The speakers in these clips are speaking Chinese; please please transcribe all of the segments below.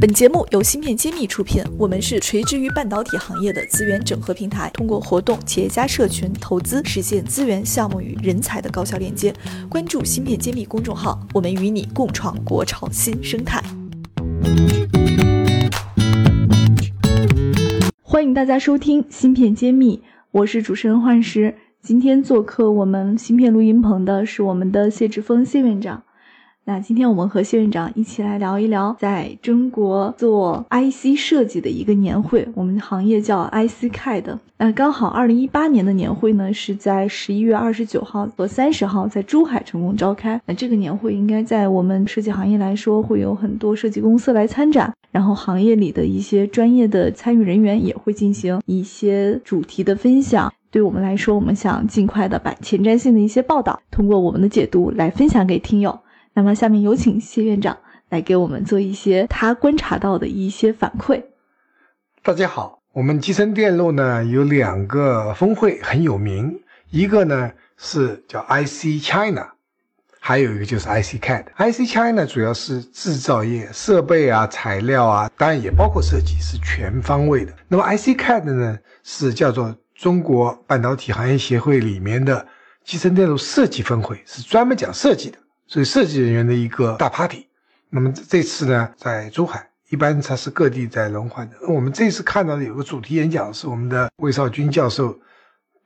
本节目由芯片揭秘出品，我们是垂直于半导体行业的资源整合平台，通过活动、企业家社群、投资，实现资源、项目与人才的高效链接。关注芯片揭秘公众号，我们与你共创国潮新生态。欢迎大家收听芯片揭秘，我是主持人幻石。今天做客我们芯片录音棚的是我们的谢志峰谢院长。那今天我们和谢院长一起来聊一聊，在中国做 IC 设计的一个年会，我们行业叫 ICCAD。那刚好二零一八年的年会呢，是在十一月二十九号和三十号在珠海成功召开。那这个年会应该在我们设计行业来说，会有很多设计公司来参展，然后行业里的一些专业的参与人员也会进行一些主题的分享。对我们来说，我们想尽快的把前瞻性的一些报道，通过我们的解读来分享给听友。那么，下面有请谢院长来给我们做一些他观察到的一些反馈。大家好，我们集成电路呢有两个峰会很有名，一个呢是叫 IC China，还有一个就是 ICCAD。IC China 主要是制造业、设备啊、材料啊，当然也包括设计，是全方位的。那么 ICCAD 呢是叫做中国半导体行业协会里面的集成电路设计峰会，是专门讲设计的。所以设计人员的一个大 party，那么这次呢，在珠海，一般它是各地在轮换的。我们这次看到的有个主题演讲，是我们的魏少军教授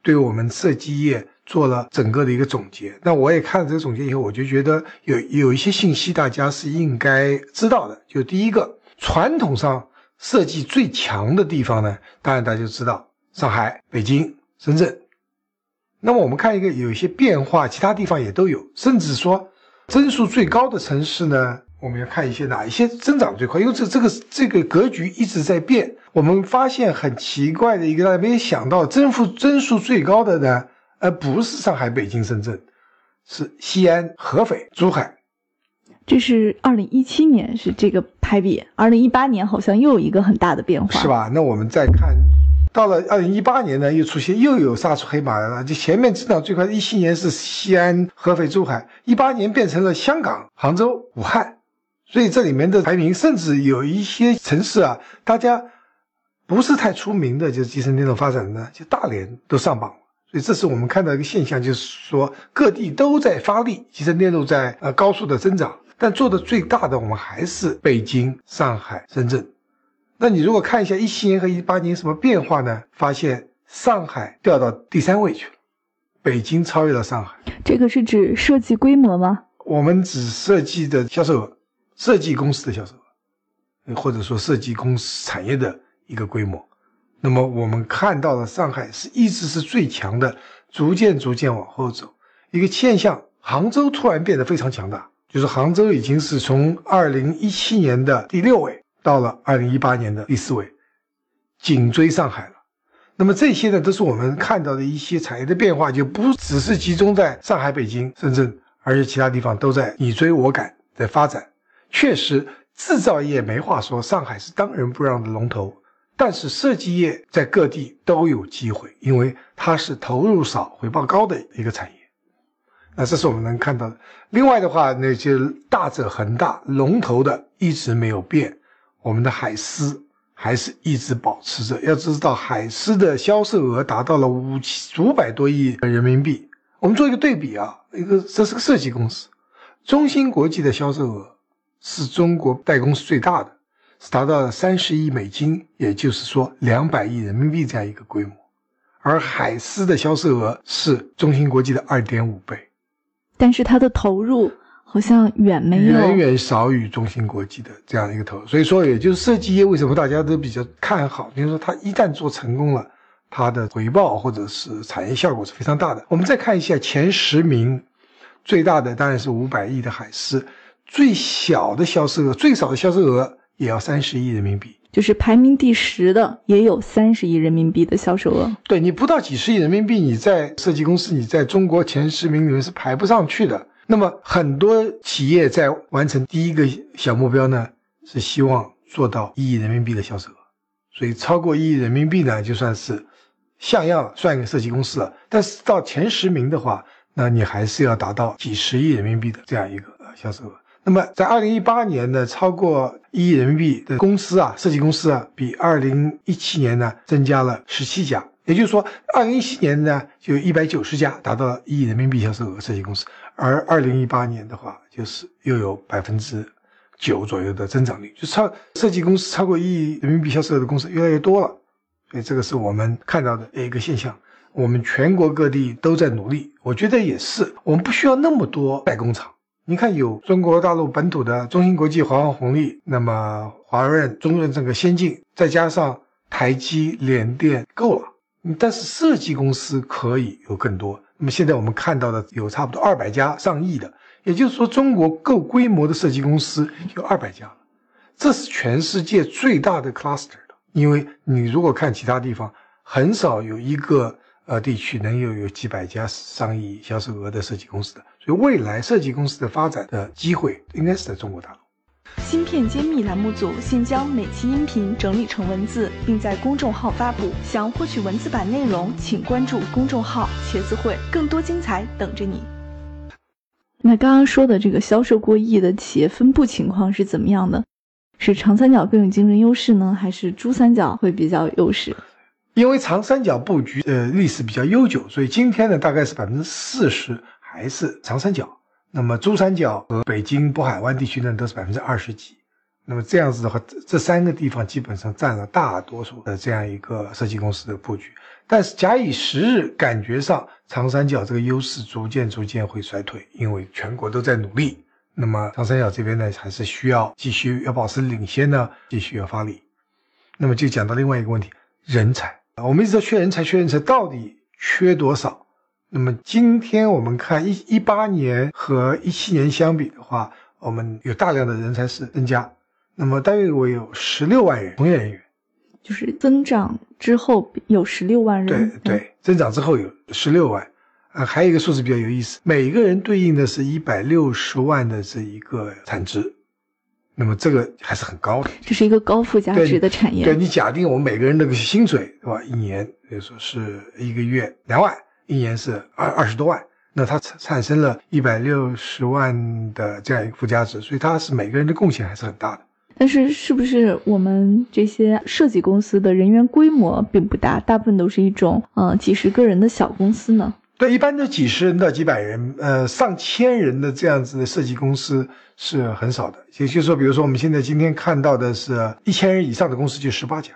对我们设计业做了整个的一个总结。那我也看了这个总结以后，我就觉得有有一些信息大家是应该知道的。就第一个，传统上设计最强的地方呢，当然大家就知道上海、北京、深圳。那么我们看一个有一些变化，其他地方也都有，甚至说。增速最高的城市呢？我们要看一些哪一些增长最快？因为这这个这个格局一直在变。我们发现很奇怪的一个，大家没有想到，增幅增速最高的呢，而不是上海、北京、深圳，是西安、合肥、珠海。这是二零一七年是这个排比，二零一八年好像又有一个很大的变化，是吧？那我们再看。到了二零一八年呢，又出现又有杀出黑马来了。就前面增长最快，一七年是西安、合肥、珠海，一八年变成了香港、杭州、武汉。所以这里面的排名，甚至有一些城市啊，大家不是太出名的，就是集成电路发展的，就大连都上榜了。所以这是我们看到一个现象，就是说各地都在发力，集成电路在呃高速的增长，但做的最大的，我们还是北京、上海、深圳。那你如果看一下一七年和一八年什么变化呢？发现上海掉到第三位去了，北京超越了上海。这个是指设计规模吗？我们只设计的销售额，设计公司的销售额，或者说设计公司产业的一个规模。那么我们看到了上海是一直是最强的，逐渐逐渐往后走。一个现象，杭州突然变得非常强大，就是杭州已经是从二零一七年的第六位。到了二零一八年的第四位，紧追上海了。那么这些呢，都是我们看到的一些产业的变化，就不只是集中在上海、北京、深圳，而且其他地方都在你追我赶在发展。确实，制造业没话说，上海是当仁不让的龙头。但是设计业在各地都有机会，因为它是投入少、回报高的一个产业。那这是我们能看到的。另外的话，那些大者恒大龙头的一直没有变。我们的海思还是一直保持着。要知道，海思的销售额达到了五千五百多亿人民币。我们做一个对比啊，一个这是个设计公司，中芯国际的销售额是中国代工是最大的，是达到了三十亿美金，也就是说两百亿人民币这样一个规模。而海思的销售额是中芯国际的二点五倍，但是它的投入。好像远没有远远少于中芯国际的这样一个投入，所以说也就是设计业为什么大家都比较看好，就是说它一旦做成功了，它的回报或者是产业效果是非常大的。我们再看一下前十名，最大的当然是五百亿的海思，最小的销售额最少的销售额也要三十亿人民币，就是排名第十的也有三十亿人民币的销售额。对你不到几十亿人民币，你在设计公司你在中国前十名里面是排不上去的。那么很多企业在完成第一个小目标呢，是希望做到一亿人民币的销售额，所以超过一亿人民币呢，就算是像样了，算一个设计公司了。但是到前十名的话，那你还是要达到几十亿人民币的这样一个销售额。那么在二零一八年呢，超过一亿人民币的公司啊，设计公司啊，比二零一七年呢增加了十七家。也就是说，二零一七年呢就一百九十家达到一亿人民币销售额设计公司，而二零一八年的话，就是又有百分之九左右的增长率，就超设计公司超过一亿人民币销售额的公司越来越多了。所以这个是我们看到的一个现象。我们全国各地都在努力，我觉得也是，我们不需要那么多代工厂。你看，有中国大陆本土的中芯国际、华虹红利，那么华润、中润这个先进，再加上台积、联电，够了。但是设计公司可以有更多。那么现在我们看到的有差不多二百家上亿的，也就是说，中国够规模的设计公司有二百家。这是全世界最大的 cluster 的，因为你如果看其他地方，很少有一个。呃，地区能有有几百家上亿销售额的设计公司的，所以未来设计公司的发展的机会应该是在中国大陆。芯片揭秘栏目组现将每期音频整理成文字，并在公众号发布。想获取文字版内容，请关注公众号“茄子会”，更多精彩等着你。那刚刚说的这个销售过亿的企业分布情况是怎么样的？是长三角更有竞争优势呢，还是珠三角会比较优势？因为长三角布局呃历史比较悠久，所以今天呢大概是百分之四十还是长三角。那么珠三角和北京、渤海湾地区呢都是百分之二十几。那么这样子的话，这三个地方基本上占了大多数的这样一个设计公司的布局。但是假以时日，感觉上长三角这个优势逐渐逐渐会衰退，因为全国都在努力。那么长三角这边呢还是需要继续要保持领先呢，继续要发力。那么就讲到另外一个问题，人才。我们一直在缺人才，缺人才到底缺多少？那么今天我们看一一八年和一七年相比的话，我们有大量的人才是增加。那么大约我有十六万人从业人员，就是增长之后有十六万人。对对，增长之后有十六万。啊，还有一个数字比较有意思，每个人对应的是一百六十万的这一个产值。那么这个还是很高的，这是一个高附加值的产业。对你假定我们每个人那个薪水，对吧？一年比如说是一个月两万，一年是二二十多万，那它产产生了一百六十万的这样一个附加值，所以它是每个人的贡献还是很大的。但是是不是我们这些设计公司的人员规模并不大，大部分都是一种呃几十个人的小公司呢？对，一般都几十人到几百人，呃，上千人的这样子的设计公司是很少的。也就是说，比如说我们现在今天看到的是一千人以上的公司就十八家。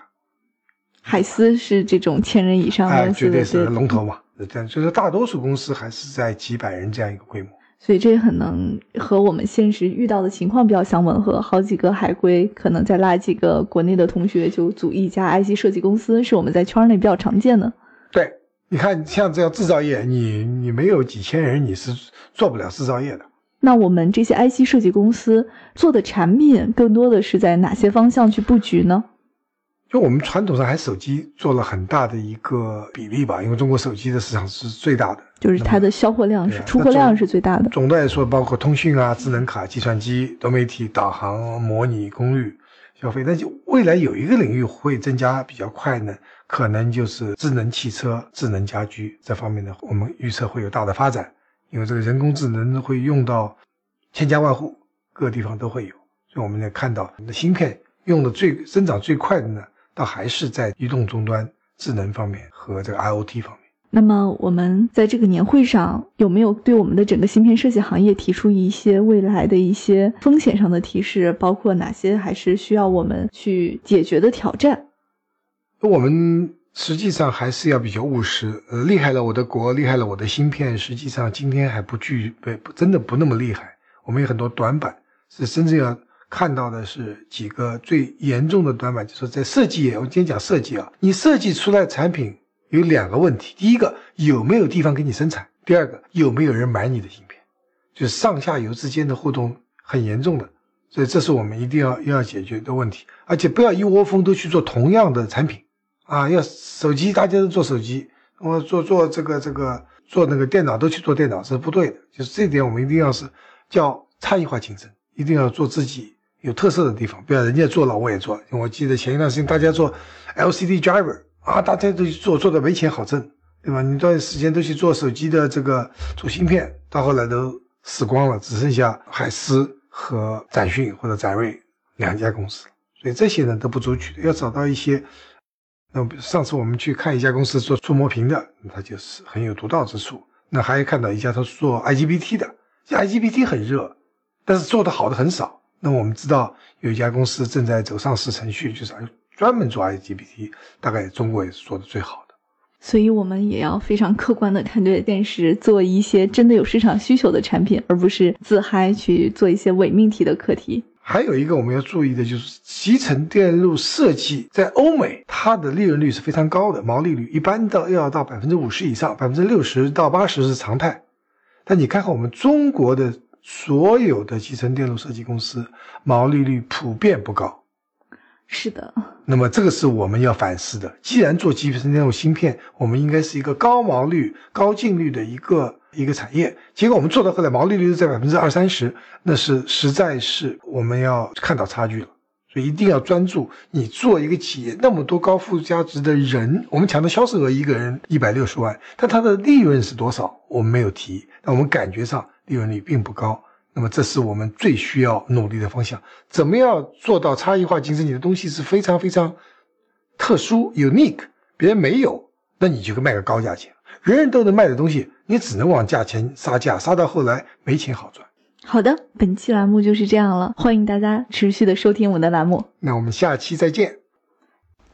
海思是这种千人以上的，绝对是龙头嘛。这样就是大多数公司还是在几百人这样一个规模。所以这也很能和我们现实遇到的情况比较相吻合。好几个海归可能再拉几个国内的同学就组一家 IC 设计公司，是我们在圈内比较常见的。对。你看，像这样制造业，你你没有几千人，你是做不了制造业的。那我们这些 IC 设计公司做的产品，更多的是在哪些方向去布局呢？就我们传统上还手机做了很大的一个比例吧，因为中国手机的市场是最大的，就是它的销货量是出货量是最大的。总的来说，包括通讯啊、智能卡、计算机、多媒体、导航、模拟、功率消费，但就未来有一个领域会增加比较快呢。可能就是智能汽车、智能家居这方面的，我们预测会有大的发展，因为这个人工智能会用到千家万户，各个地方都会有。所以我们也看到，的芯片用的最增长最快的呢，倒还是在移动终端、智能方面和这个 IOT 方面。那么我们在这个年会上有没有对我们的整个芯片设计行业提出一些未来的一些风险上的提示？包括哪些还是需要我们去解决的挑战？我们实际上还是要比较务实。呃，厉害了我的国，厉害了我的芯片，实际上今天还不具备，真的不那么厉害。我们有很多短板，是真正要看到的是几个最严重的短板，就是在设计业。我今天讲设计啊，你设计出来产品有两个问题：第一个有没有地方给你生产；第二个有没有人买你的芯片，就是上下游之间的互动很严重的。所以这是我们一定要要解决的问题，而且不要一窝蜂都去做同样的产品。啊，要手机，大家都做手机，我做做这个这个做那个电脑都去做电脑，这是不对的。就是这点，我们一定要是叫差异化竞争，一定要做自己有特色的地方，不要人家做了我也做。我记得前一段时间大家做 LCD driver 啊，大家都去做，做的没钱好挣，对吧？你段时间都去做手机的这个做芯片，到后来都死光了，只剩下海思。和展讯或者展锐两家公司，所以这些呢都不足取，要找到一些。那上次我们去看一家公司做触摸屏的，它就是很有独到之处。那还看到一家他做 IGBT 的，IGBT 很热，但是做的好的很少。那我们知道有一家公司正在走上市程序，就是专门做 IGBT，大概中国也是做的最好的。所以我们也要非常客观的看待电视，做一些真的有市场需求的产品，而不是自嗨去做一些伪命题的课题。还有一个我们要注意的就是集成电路设计在欧美，它的利润率是非常高的，毛利率一般到要到百分之五十以上，百分之六十到八十是常态。但你看看我们中国的所有的集成电路设计公司，毛利率普遍不高。是的。那么这个是我们要反思的。既然做集成电路芯片，我们应该是一个高毛率、高净率的一个。一个产业，结果我们做到后来毛利率在百分之二三十，那是实在是我们要看到差距了。所以一定要专注。你做一个企业，那么多高附加值的人，我们讲的销售额一个人一百六十万，但它的利润是多少？我们没有提。但我们感觉上利润率并不高。那么这是我们最需要努力的方向。怎么样做到差异化竞争？你的东西是非常非常特殊、unique，别人没有，那你就卖个高价钱。人人都能卖的东西，你只能往价钱杀价，杀到后来没钱好赚。好的，本期栏目就是这样了，欢迎大家持续的收听我们的栏目。那我们下期再见。